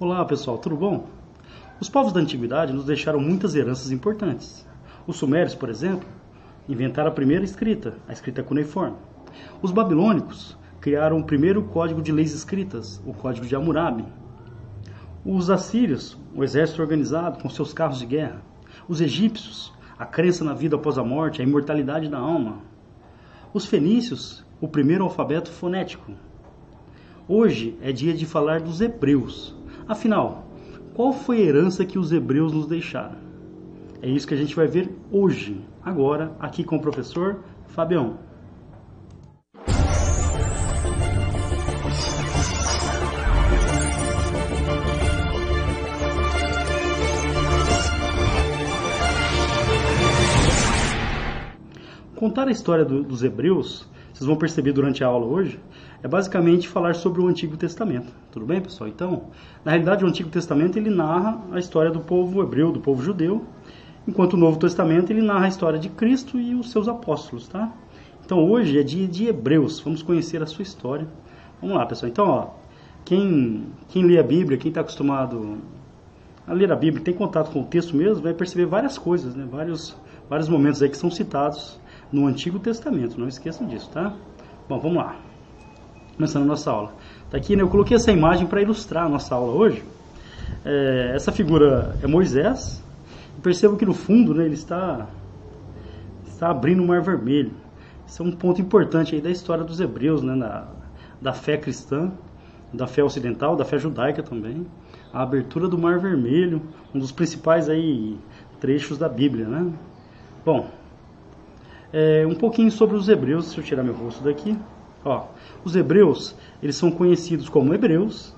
Olá pessoal, tudo bom? Os povos da antiguidade nos deixaram muitas heranças importantes. Os sumérios, por exemplo, inventaram a primeira escrita, a escrita cuneiforme. Os babilônicos criaram o primeiro código de leis escritas, o Código de Hammurabi. Os assírios, o exército organizado com seus carros de guerra. Os egípcios, a crença na vida após a morte, a imortalidade da alma. Os fenícios, o primeiro alfabeto fonético. Hoje é dia de falar dos hebreus. Afinal, qual foi a herança que os hebreus nos deixaram? É isso que a gente vai ver hoje, agora, aqui com o professor Fabião. Contar a história do, dos hebreus, vocês vão perceber durante a aula hoje, é basicamente falar sobre o Antigo Testamento. Tudo bem, pessoal? Então, na realidade, o Antigo Testamento ele narra a história do povo hebreu, do povo judeu, enquanto o Novo Testamento ele narra a história de Cristo e os seus apóstolos, tá? Então, hoje é dia de Hebreus. Vamos conhecer a sua história. Vamos lá, pessoal. Então, ó, quem quem lê a Bíblia, quem está acostumado a ler a Bíblia, tem contato com o texto mesmo, vai perceber várias coisas, né? Vários vários momentos aí que são citados no Antigo Testamento. Não esqueçam disso, tá? Bom, vamos lá começando a nossa aula. Tá aqui, né, eu coloquei essa imagem para ilustrar a nossa aula hoje. É, essa figura é Moisés. Percebo que no fundo né, ele está, está abrindo o Mar Vermelho. Isso é um ponto importante aí da história dos hebreus, né, na, da fé cristã, da fé ocidental, da fé judaica também. A abertura do Mar Vermelho, um dos principais aí trechos da Bíblia, né? Bom, é, um pouquinho sobre os hebreus, deixa eu tirar meu rosto daqui. Ó, os hebreus, eles são conhecidos como hebreus,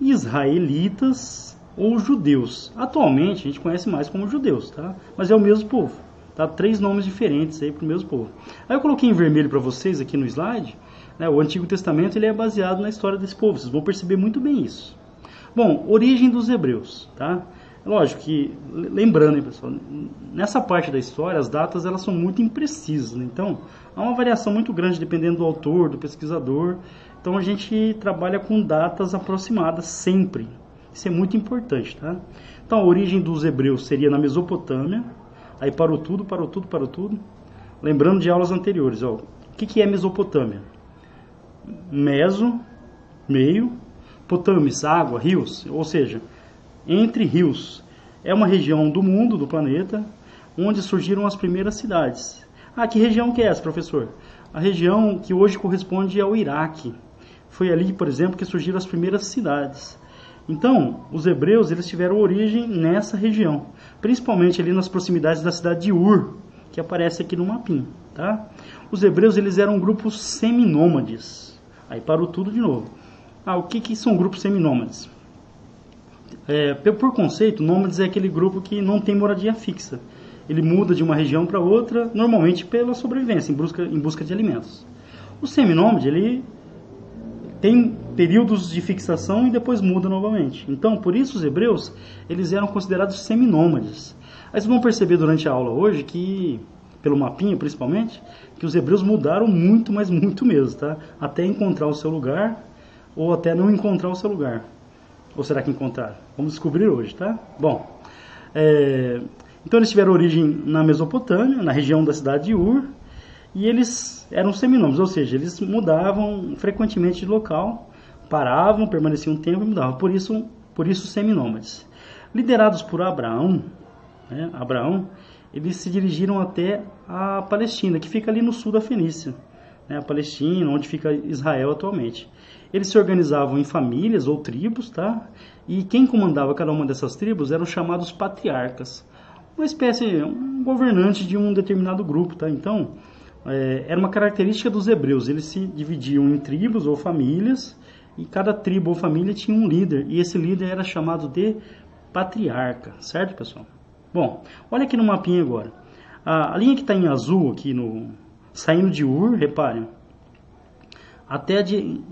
israelitas ou judeus. Atualmente a gente conhece mais como judeus, tá? Mas é o mesmo povo. Tá? Três nomes diferentes aí para o mesmo povo. Aí eu coloquei em vermelho para vocês aqui no slide. Né? O Antigo Testamento ele é baseado na história desse povo. Vocês vão perceber muito bem isso. Bom, origem dos hebreus, tá? Lógico que, lembrando, hein, pessoal, nessa parte da história, as datas elas são muito imprecisas, né? então há uma variação muito grande dependendo do autor, do pesquisador. Então a gente trabalha com datas aproximadas sempre. Isso é muito importante, tá? Então a origem dos hebreus seria na Mesopotâmia. Aí parou tudo, parou tudo, parou tudo. Lembrando de aulas anteriores, ó. O que, que é Mesopotâmia? Meso, meio, potamis, água, rios, ou seja, entre rios. É uma região do mundo, do planeta, onde surgiram as primeiras cidades. Ah, que região que é essa, professor? A região que hoje corresponde ao Iraque. Foi ali, por exemplo, que surgiram as primeiras cidades. Então, os hebreus eles tiveram origem nessa região, principalmente ali nas proximidades da cidade de Ur, que aparece aqui no mapinha, tá? Os hebreus eles eram grupos seminômades. Aí parou tudo de novo. Ah, o que, que são grupos seminômades? É, por conceito, nômades é aquele grupo que não tem moradia fixa. Ele muda de uma região para outra, normalmente pela sobrevivência, em busca, em busca de alimentos. O seminômade, ele tem períodos de fixação e depois muda novamente. Então, por isso os hebreus, eles eram considerados seminômades. Aí vocês vão perceber durante a aula hoje que, pelo mapinha principalmente, que os hebreus mudaram muito, mas muito mesmo, tá? Até encontrar o seu lugar ou até não encontrar o seu lugar. Ou será que encontraram? Vamos descobrir hoje, tá? Bom, é, então eles tiveram origem na Mesopotâmia, na região da cidade de Ur, e eles eram seminômios, ou seja, eles mudavam frequentemente de local, paravam, permaneciam um tempo e mudavam. Por isso, por isso seminômades. Liderados por Abraão, né, Abraão, eles se dirigiram até a Palestina, que fica ali no sul da Fenícia, né, a Palestina, onde fica Israel atualmente. Eles se organizavam em famílias ou tribos, tá? E quem comandava cada uma dessas tribos eram chamados patriarcas, uma espécie, um governante de um determinado grupo, tá? Então, é, era uma característica dos hebreus. Eles se dividiam em tribos ou famílias e cada tribo ou família tinha um líder e esse líder era chamado de patriarca, certo, pessoal? Bom, olha aqui no mapinha agora. A, a linha que está em azul aqui no saindo de Ur, reparem, até a, di,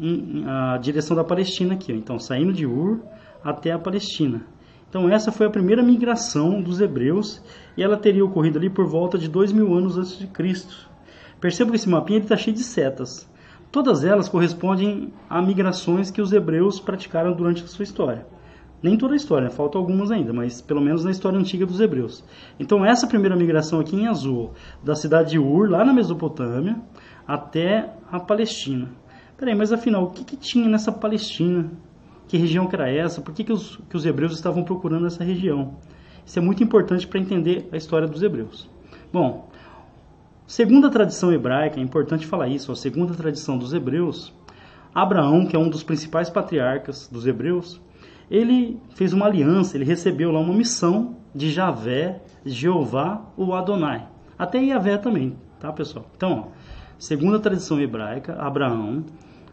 a direção da Palestina aqui. Ó. Então, saindo de Ur até a Palestina. Então, essa foi a primeira migração dos hebreus e ela teria ocorrido ali por volta de dois mil anos antes de Cristo. Perceba que esse mapinha está cheio de setas. Todas elas correspondem a migrações que os hebreus praticaram durante a sua história. Nem toda a história, faltam algumas ainda, mas pelo menos na história antiga dos hebreus. Então, essa primeira migração aqui em azul, da cidade de Ur, lá na Mesopotâmia, até a Palestina. Peraí, mas afinal, o que, que tinha nessa Palestina? Que região que era essa? Por que, que, os, que os hebreus estavam procurando essa região? Isso é muito importante para entender a história dos hebreus. Bom, segundo a tradição hebraica, é importante falar isso, a segunda tradição dos hebreus, Abraão, que é um dos principais patriarcas dos hebreus, ele fez uma aliança, ele recebeu lá uma missão de Javé, Jeová ou Adonai. Até Yahvé também, tá pessoal? Então, ó, segundo a tradição hebraica, Abraão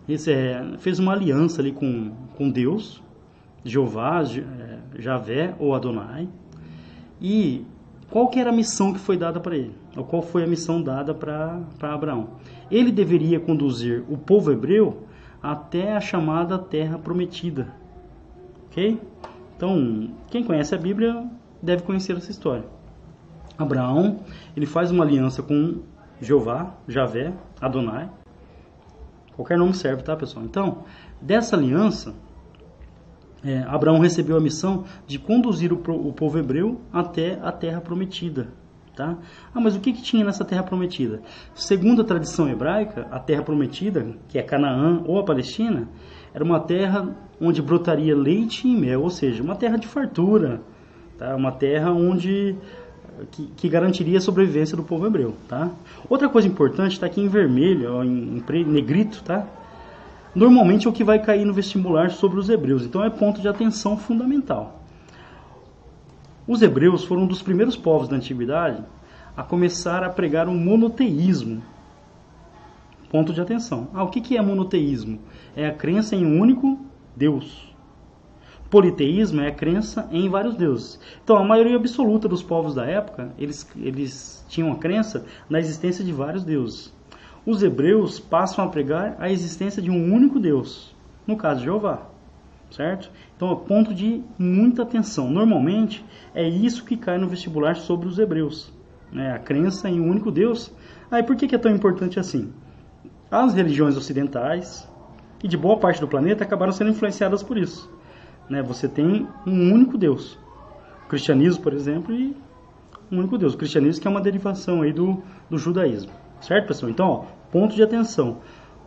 é, fez uma aliança ali com, com Deus, Jeová, é, Javé ou Adonai. E qual que era a missão que foi dada para ele? Ou qual foi a missão dada para Abraão? Ele deveria conduzir o povo hebreu até a chamada terra prometida. Ok? Então, quem conhece a Bíblia deve conhecer essa história. Abraão, ele faz uma aliança com Jeová, Javé, Adonai. Qualquer nome serve, tá, pessoal? Então, dessa aliança, é, Abraão recebeu a missão de conduzir o, o, povo hebreu até a terra prometida. Tá? Ah, mas o que, que tinha nessa terra prometida? Segundo a tradição hebraica, a terra prometida, que é Canaã ou a Palestina, era uma terra onde brotaria leite e mel, ou seja, uma terra de fartura, tá? uma terra onde que, que, garantiria a sobrevivência do povo hebreu. Tá? Outra coisa importante está aqui em vermelho, ó, em, em negrito, tá? normalmente é o que vai cair no vestibular sobre os hebreus. Então é ponto de atenção fundamental. Os hebreus foram um dos primeiros povos da antiguidade a começar a pregar um monoteísmo. Ponto de atenção. Ah, o que é monoteísmo? É a crença em um único Deus. Politeísmo é a crença em vários deuses. Então, a maioria absoluta dos povos da época, eles, eles tinham a crença na existência de vários deuses os hebreus passam a pregar a existência de um único Deus, no caso de Jeová, certo? Então, é ponto de muita atenção. Normalmente, é isso que cai no vestibular sobre os hebreus, né? a crença em um único Deus. Aí, por que é tão importante assim? As religiões ocidentais e de boa parte do planeta acabaram sendo influenciadas por isso. Né? Você tem um único Deus. O cristianismo, por exemplo, e um único Deus. O cristianismo que é uma derivação aí do, do judaísmo. Certo, pessoal? Então, ó, ponto de atenção.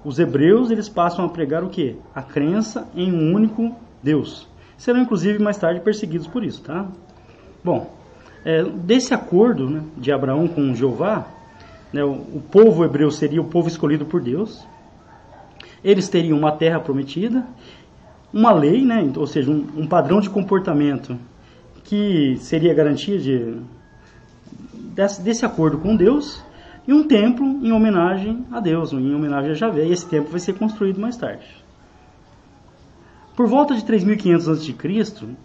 Os hebreus, eles passam a pregar o quê? A crença em um único Deus. Serão, inclusive, mais tarde perseguidos por isso, tá? Bom, é, desse acordo né, de Abraão com Jeová, né, o, o povo hebreu seria o povo escolhido por Deus. Eles teriam uma terra prometida, uma lei, né, ou seja, um, um padrão de comportamento que seria garantia de, desse, desse acordo com Deus e um templo em homenagem a Deus, em homenagem a Javé, e esse templo vai ser construído mais tarde. Por volta de 3500 a.C.,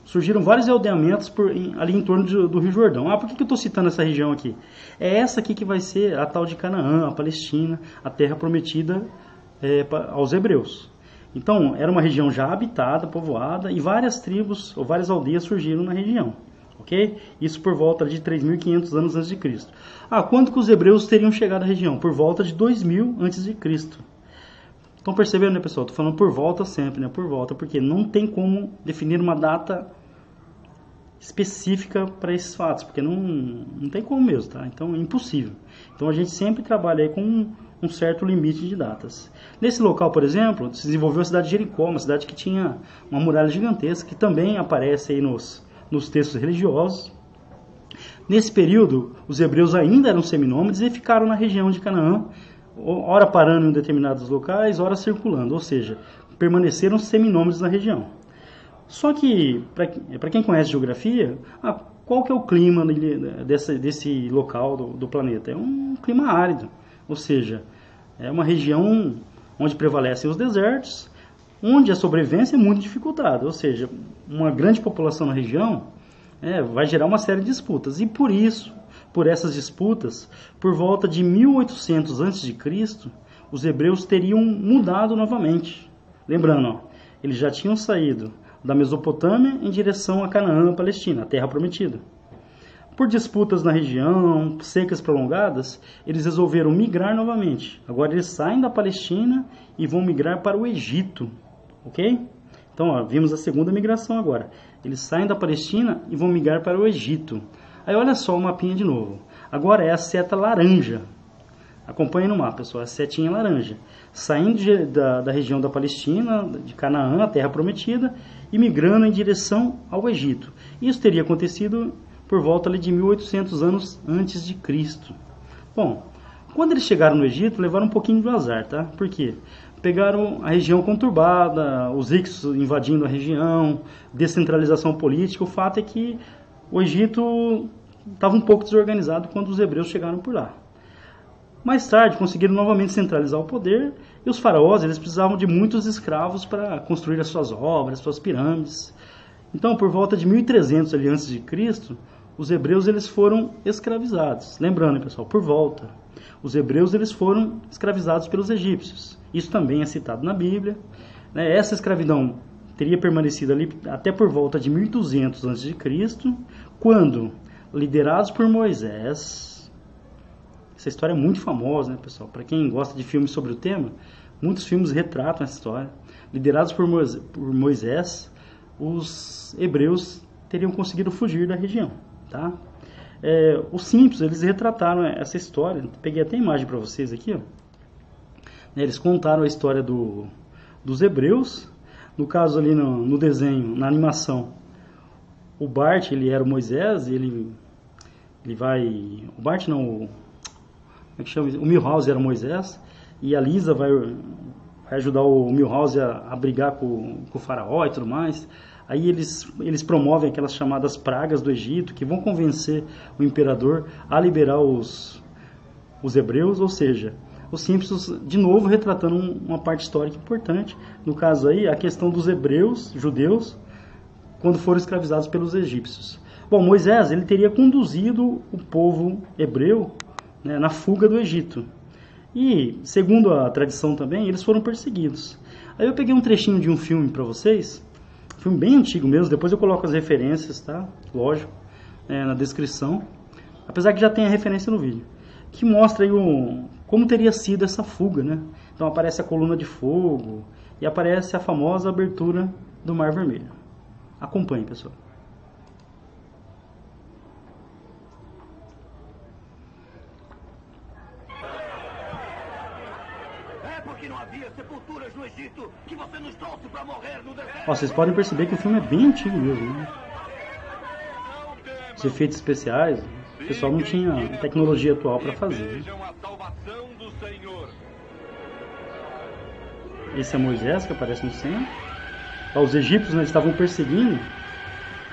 surgiram vários aldeamentos por, em, ali em torno de, do Rio Jordão. Ah, por que, que eu estou citando essa região aqui? É essa aqui que vai ser a tal de Canaã, a Palestina, a terra prometida é, aos hebreus. Então, era uma região já habitada, povoada, e várias tribos ou várias aldeias surgiram na região ok? Isso por volta de 3.500 anos antes de Cristo. Ah, quando que os hebreus teriam chegado à região? Por volta de 2.000 antes de Cristo. Estão percebendo, né, pessoal? Estou falando por volta sempre, né? Por volta, porque não tem como definir uma data específica para esses fatos, porque não, não tem como mesmo, tá? Então é impossível. Então a gente sempre trabalha com um, um certo limite de datas. Nesse local, por exemplo, se desenvolveu a cidade de Jericó, uma cidade que tinha uma muralha gigantesca, que também aparece aí nos, nos textos religiosos. Nesse período, os hebreus ainda eram seminômades e ficaram na região de Canaã, ora parando em determinados locais, ora circulando, ou seja, permaneceram seminômades na região. Só que, para quem conhece geografia, ah, qual que é o clima desse, desse local do, do planeta? É um clima árido, ou seja, é uma região onde prevalecem os desertos onde a sobrevivência é muito dificultada, ou seja, uma grande população na região é, vai gerar uma série de disputas. E por isso, por essas disputas, por volta de 1800 a.C., os hebreus teriam mudado novamente. Lembrando, ó, eles já tinham saído da Mesopotâmia em direção a Canaã, Palestina, a terra prometida. por disputas na região, secas prolongadas, eles resolveram migrar novamente. Agora eles saem da Palestina e vão migrar para o Egito, ok? Então, ó, vimos a segunda migração agora. Eles saem da Palestina e vão migrar para o Egito. Aí olha só o mapinha de novo. Agora é a seta laranja. Acompanhe no mapa, pessoal, a setinha laranja. Saindo de, da, da região da Palestina, de Canaã, a terra prometida, e migrando em direção ao Egito. Isso teria acontecido por volta de 1800 anos antes de Cristo. Bom, quando eles chegaram no Egito, levaram um pouquinho de azar, tá? Por quê? Pegaram a região conturbada, os ricos invadindo a região, descentralização política. O fato é que o Egito estava um pouco desorganizado quando os hebreus chegaram por lá. Mais tarde, conseguiram novamente centralizar o poder e os faraós eles precisavam de muitos escravos para construir as suas obras, suas pirâmides. Então, por volta de 1300 ali antes de Cristo, os hebreus eles foram escravizados. Lembrando, pessoal, por volta, os hebreus eles foram escravizados pelos egípcios. Isso também é citado na Bíblia. Né? Essa escravidão teria permanecido ali até por volta de 1200 a.C., quando, liderados por Moisés, essa história é muito famosa, né, pessoal? Para quem gosta de filmes sobre o tema, muitos filmes retratam essa história. Liderados por Moisés, os hebreus teriam conseguido fugir da região. Tá? É, os Simpsons, eles retrataram essa história. Peguei até imagem para vocês aqui. Ó. Eles contaram a história do, dos hebreus. No caso ali no, no, desenho, na animação, o Bart, ele era o Moisés, ele, ele vai... O Bart não, o, como é que chama? O Milhouse era o Moisés, e a Lisa vai, vai ajudar o Milhouse a, a brigar com, com o faraó e tudo mais. Aí eles, eles promovem aquelas chamadas pragas do Egito, que vão convencer o imperador a liberar os, os hebreus, ou seja, os Simpsons de novo retratando uma parte histórica importante. No caso aí, a questão dos hebreus, judeus, quando foram escravizados pelos egípcios. Bom, Moisés ele teria conduzido o povo hebreu né, na fuga do Egito. E, segundo a tradição também, eles foram perseguidos. Aí eu peguei um trechinho de um filme para vocês, Filme bem antigo mesmo, depois eu coloco as referências, tá? Lógico, é, na descrição. Apesar que já tem a referência no vídeo. Que mostra aí o, como teria sido essa fuga, né? Então aparece a coluna de fogo e aparece a famosa abertura do Mar Vermelho. Acompanhe, pessoal. Ó, vocês podem perceber que o filme é bem antigo mesmo. Né? Os efeitos especiais, o pessoal não tinha tecnologia atual para fazer. Né? Esse é Moisés que aparece no centro. os egípcios né, estavam perseguindo.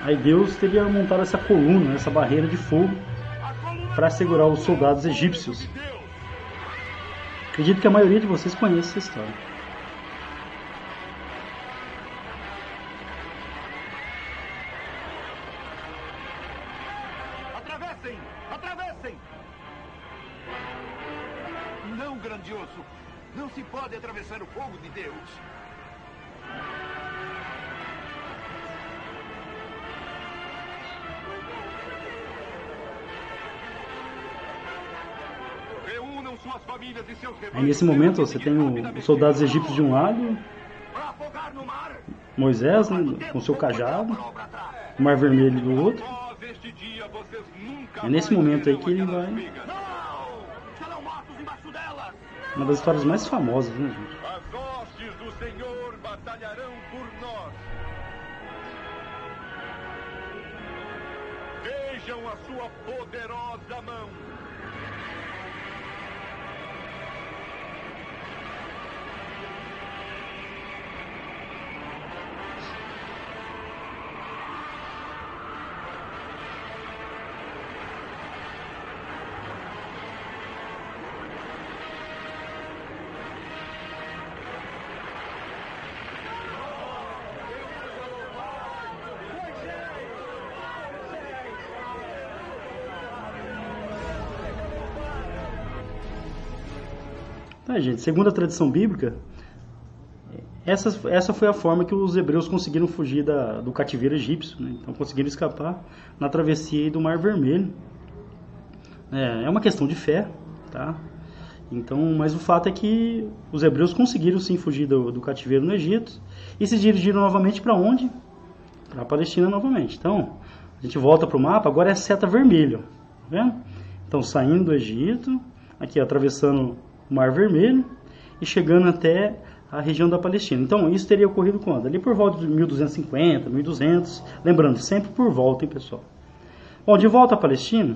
Aí Deus teria montado essa coluna, essa barreira de fogo para segurar os soldados egípcios. Acredito que a maioria de vocês conhece essa história. Aí nesse momento você tem os soldados egípcios de um lado, Moisés né, com seu cajado, o Mar Vermelho do outro. É nesse momento aí que ele vai. Uma das histórias mais famosas, né, gente? Vejam a sua poderosa mão. Tá, gente, segundo a tradição bíblica, essa, essa foi a forma que os hebreus conseguiram fugir da, do cativeiro egípcio, né? então conseguiram escapar na travessia do Mar Vermelho. É, é uma questão de fé, tá? Então, mas o fato é que os hebreus conseguiram sim fugir do, do cativeiro no Egito e se dirigiram novamente para onde? Para a Palestina novamente. Então, a gente volta para o mapa, agora é a seta vermelha, tá vendo? Então, saindo do Egito, aqui atravessando o Mar Vermelho e chegando até a região da Palestina. Então, isso teria ocorrido quando? Ali por volta de 1250, 1200, lembrando, sempre por volta, hein, pessoal? Bom, de volta à Palestina,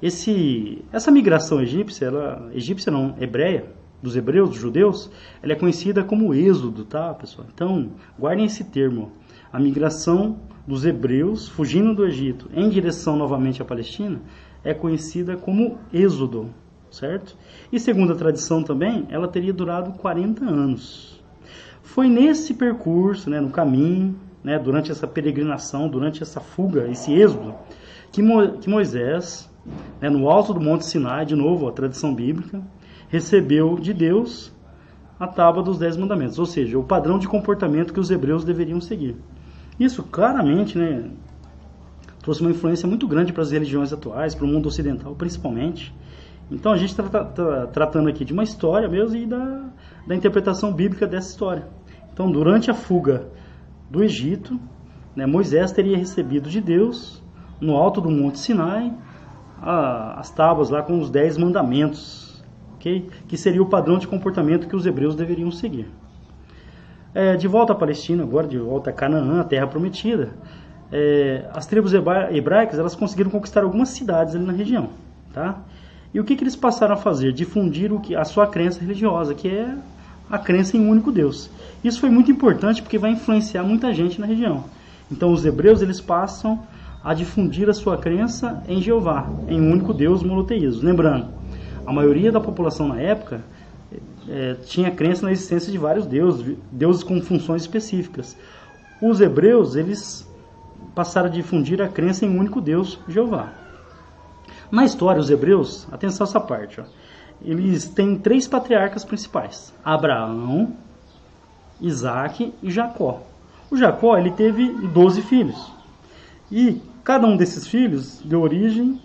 esse, essa migração egípcia, ela, egípcia não, hebreia, dos hebreus, dos judeus, ela é conhecida como êxodo, tá, pessoal? Então, guardem esse termo. A migração dos hebreus fugindo do Egito em direção novamente à Palestina é conhecida como êxodo, certo? E segundo a tradição também, ela teria durado 40 anos. Foi nesse percurso, né, no caminho, né, durante essa peregrinação, durante essa fuga, esse êxodo, que, Mo que Moisés né, no alto do Monte Sinai, de novo, a tradição bíblica, recebeu de Deus a tábua dos Dez Mandamentos, ou seja, o padrão de comportamento que os hebreus deveriam seguir. Isso claramente né, trouxe uma influência muito grande para as religiões atuais, para o mundo ocidental principalmente. Então a gente está tá, tá tratando aqui de uma história mesmo e da, da interpretação bíblica dessa história. Então, durante a fuga do Egito, né, Moisés teria recebido de Deus, no alto do Monte Sinai, a, as tábuas lá com os dez mandamentos, okay? que seria o padrão de comportamento que os hebreus deveriam seguir. É, de volta à Palestina, agora de volta a Canaã, a terra prometida, é, as tribos hebraicas elas conseguiram conquistar algumas cidades ali na região, tá? E o que, que eles passaram a fazer? Difundir o que, a sua crença religiosa, que é a crença em um único Deus. Isso foi muito importante porque vai influenciar muita gente na região. Então os hebreus eles passam a difundir a sua crença em Jeová, em um único Deus monoteísmo. Lembrando, a maioria da população na época é, tinha crença na existência de vários deuses, deuses com funções específicas. Os hebreus, eles passaram a difundir a crença em um único Deus, Jeová. Na história, os hebreus, atenção a essa parte, ó, eles têm três patriarcas principais: Abraão, Isaac e Jacó. O Jacó ele teve 12 filhos. E Cada um desses filhos deu origem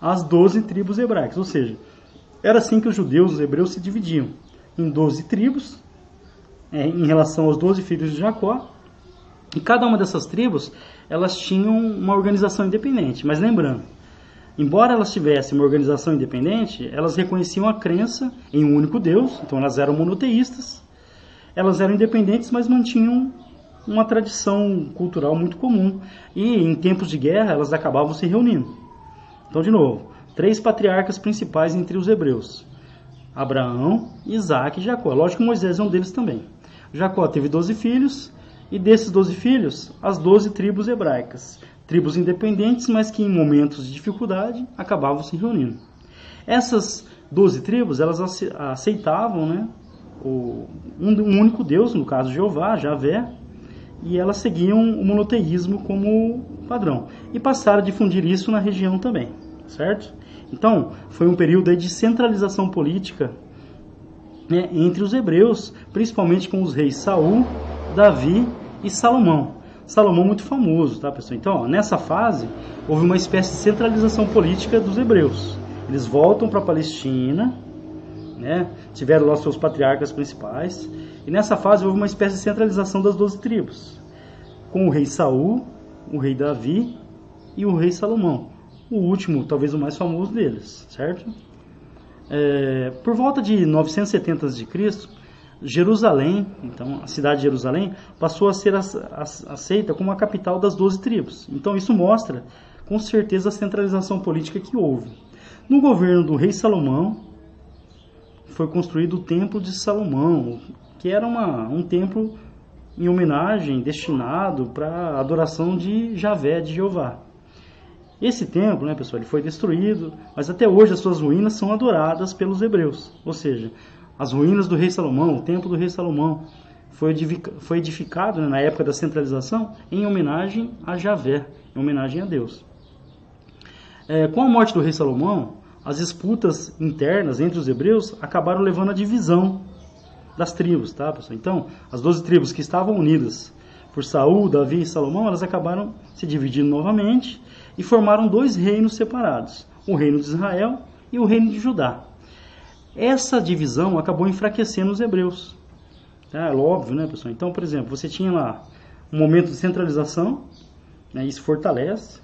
às doze tribos hebraicas, ou seja, era assim que os judeus, os hebreus, se dividiam em doze tribos, é, em relação aos doze filhos de Jacó, e cada uma dessas tribos, elas tinham uma organização independente. Mas lembrando, embora elas tivessem uma organização independente, elas reconheciam a crença em um único Deus, então elas eram monoteístas, elas eram independentes, mas mantinham uma tradição cultural muito comum. E em tempos de guerra elas acabavam se reunindo. Então, de novo, três patriarcas principais entre os hebreus: Abraão, Isaac e Jacó. Lógico que Moisés é um deles também. Jacó teve 12 filhos, e desses 12 filhos, as 12 tribos hebraicas. Tribos independentes, mas que em momentos de dificuldade acabavam se reunindo. Essas 12 tribos, elas aceitavam né, o, um, único Deus, no caso Jeová, Javé, e elas seguiam o monoteísmo como padrão e passaram a difundir isso na região também, certo? Então, foi um período de centralização política né, entre os hebreus, principalmente com os reis Saul, Davi e Salomão. Salomão muito famoso, tá, pessoal? Então, ó, nessa fase, houve uma espécie de centralização política dos hebreus. Eles voltam para a Palestina, né? Tiveram lá seus patriarcas principais e nessa fase houve uma espécie de centralização das doze tribos, com o rei Saul, o rei Davi e o rei Salomão. O último, talvez o mais famoso deles, certo? É, por volta de 970 a.C., Jerusalém, então a cidade de Jerusalém, passou a ser aceita como a capital das doze tribos. Então isso mostra com certeza a centralização política que houve. No governo do rei Salomão, foi construído o Templo de Salomão, que era uma, um templo em homenagem destinado para a adoração de Javé, de Jeová. Esse templo, né, pessoal, ele foi destruído, mas até hoje as suas ruínas são adoradas pelos hebreus. Ou seja, as ruínas do rei Salomão, o templo do rei Salomão, foi edificado né, na época da centralização em homenagem a Javé, em homenagem a Deus. É, com a morte do rei Salomão, as disputas internas entre os hebreus acabaram levando à divisão das tribos, tá, pessoal? Então, as 12 tribos que estavam unidas por Saul, Davi e Salomão, elas acabaram se dividindo novamente e formaram dois reinos separados: o reino de Israel e o reino de Judá. Essa divisão acabou enfraquecendo os hebreus. Tá? É óbvio, né, pessoal? Então, por exemplo, você tinha lá um momento de centralização, né, isso fortalece.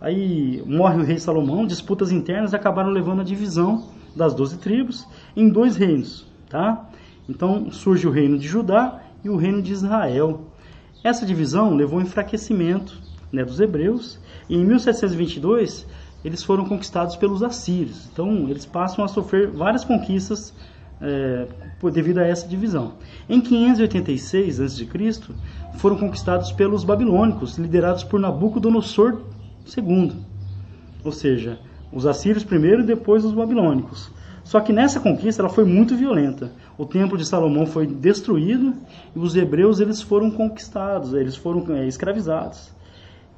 Aí morre o rei Salomão, disputas internas acabaram levando a divisão das doze tribos em dois reinos, tá? Então surge o reino de Judá e o reino de Israel. Essa divisão levou ao enfraquecimento né, dos hebreus e em 1722 eles foram conquistados pelos assírios. Então eles passam a sofrer várias conquistas é, devido a essa divisão. Em 586 a.C., foram conquistados pelos babilônicos, liderados por Nabucodonosor II. Ou seja, os assírios primeiro e depois os babilônicos. Só que nessa conquista ela foi muito violenta. O templo de Salomão foi destruído e os hebreus eles foram conquistados, eles foram é, escravizados.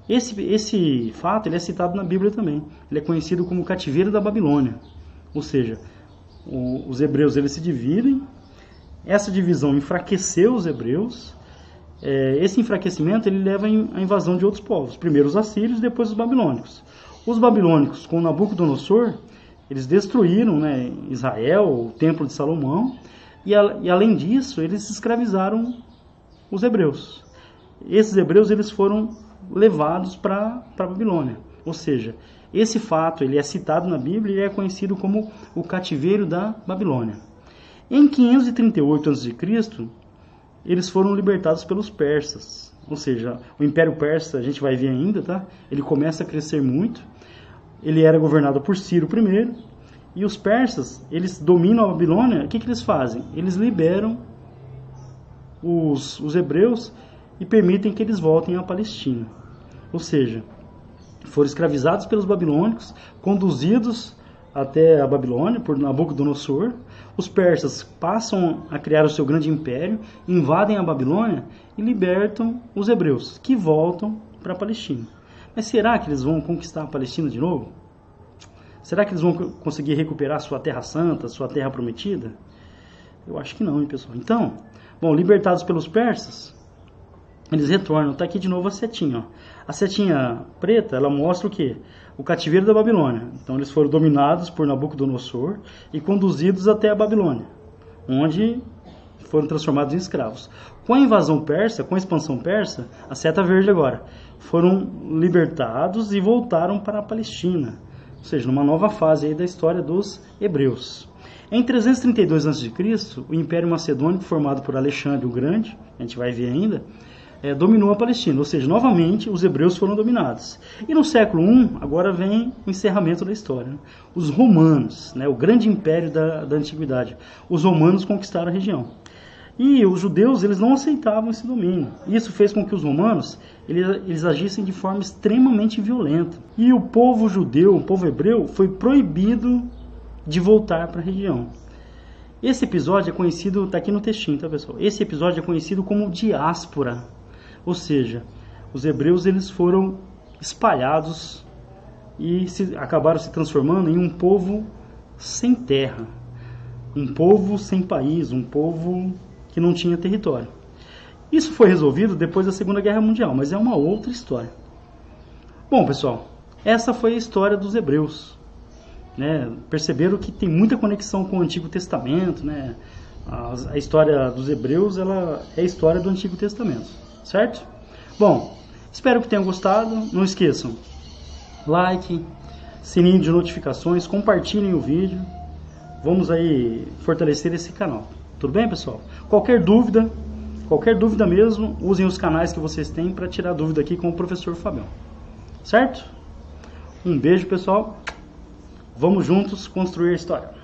Esse, esse fato ele é citado na Bíblia também. Ele é conhecido como cativeiro da Babilônia. Ou seja, o, os hebreus eles se dividem. Essa divisão enfraqueceu os hebreus. É, esse enfraquecimento ele leva à invasão de outros povos. Primeiro os assírios, depois os babilônicos. Os babilônicos, com Nabucodonosor, eles destruíram né, Israel, o templo de Salomão, e, a, e além disso, eles escravizaram os hebreus. Esses hebreus eles foram levados para a Babilônia. Ou seja, esse fato ele é citado na Bíblia e é conhecido como o cativeiro da Babilônia. Em 538 a.C., eles foram libertados pelos persas. Ou seja, o Império Persa, a gente vai ver ainda, tá? Ele começa a crescer muito. Ele era governado por Ciro I. E os persas, eles dominam a Babilônia. O que, que eles fazem? Eles liberam os, os hebreus e permitem que eles voltem à Palestina. Ou seja, foram escravizados pelos babilônicos, conduzidos até a Babilônia por Nabucodonosor. Os persas passam a criar o seu grande império, invadem a Babilônia e libertam os hebreus, que voltam para a Palestina. Mas será que eles vão conquistar a Palestina de novo? Será que eles vão conseguir recuperar sua terra santa, sua terra prometida? Eu acho que não, hein, pessoal. Então, bom, libertados pelos persas, eles retornam. Está aqui de novo a setinha. Ó. A setinha preta, ela mostra o que? O cativeiro da Babilônia. Então eles foram dominados por Nabucodonosor e conduzidos até a Babilônia, onde foram transformados em escravos. Com a invasão persa, com a expansão persa, a seta verde agora, foram libertados e voltaram para a Palestina. Ou seja, numa nova fase aí da história dos hebreus. Em 332 a.C., o Império Macedônico, formado por Alexandre o Grande, a gente vai ver ainda, é, dominou a Palestina, ou seja, novamente os hebreus foram dominados. E no século I, agora vem o encerramento da história. Né? Os romanos, né, o grande império da, da antiguidade, os romanos conquistaram a região. E os judeus eles não aceitavam esse domínio. Isso fez com que os romanos eles, eles agissem de forma extremamente violenta. E o povo judeu, o povo hebreu, foi proibido de voltar para a região. Esse episódio é conhecido, está aqui no textinho, tá pessoal? Esse episódio é conhecido como diáspora ou seja, os hebreus eles foram espalhados e se, acabaram se transformando em um povo sem terra, um povo sem país, um povo que não tinha território. Isso foi resolvido depois da Segunda Guerra Mundial, mas é uma outra história. Bom, pessoal, essa foi a história dos hebreus. Né? Perceberam que tem muita conexão com o Antigo Testamento, né? A, história dos hebreus ela é a história do Antigo Testamento certo? Bom, espero que tenham gostado. Não esqueçam, like, sininho de notificações, compartilhem o vídeo. Vamos aí fortalecer esse canal. Tudo bem, pessoal? Qualquer dúvida, qualquer dúvida mesmo, usem os canais que vocês têm para tirar dúvida aqui com o professor Fabião. Certo? Um beijo, pessoal. Vamos juntos construir a história.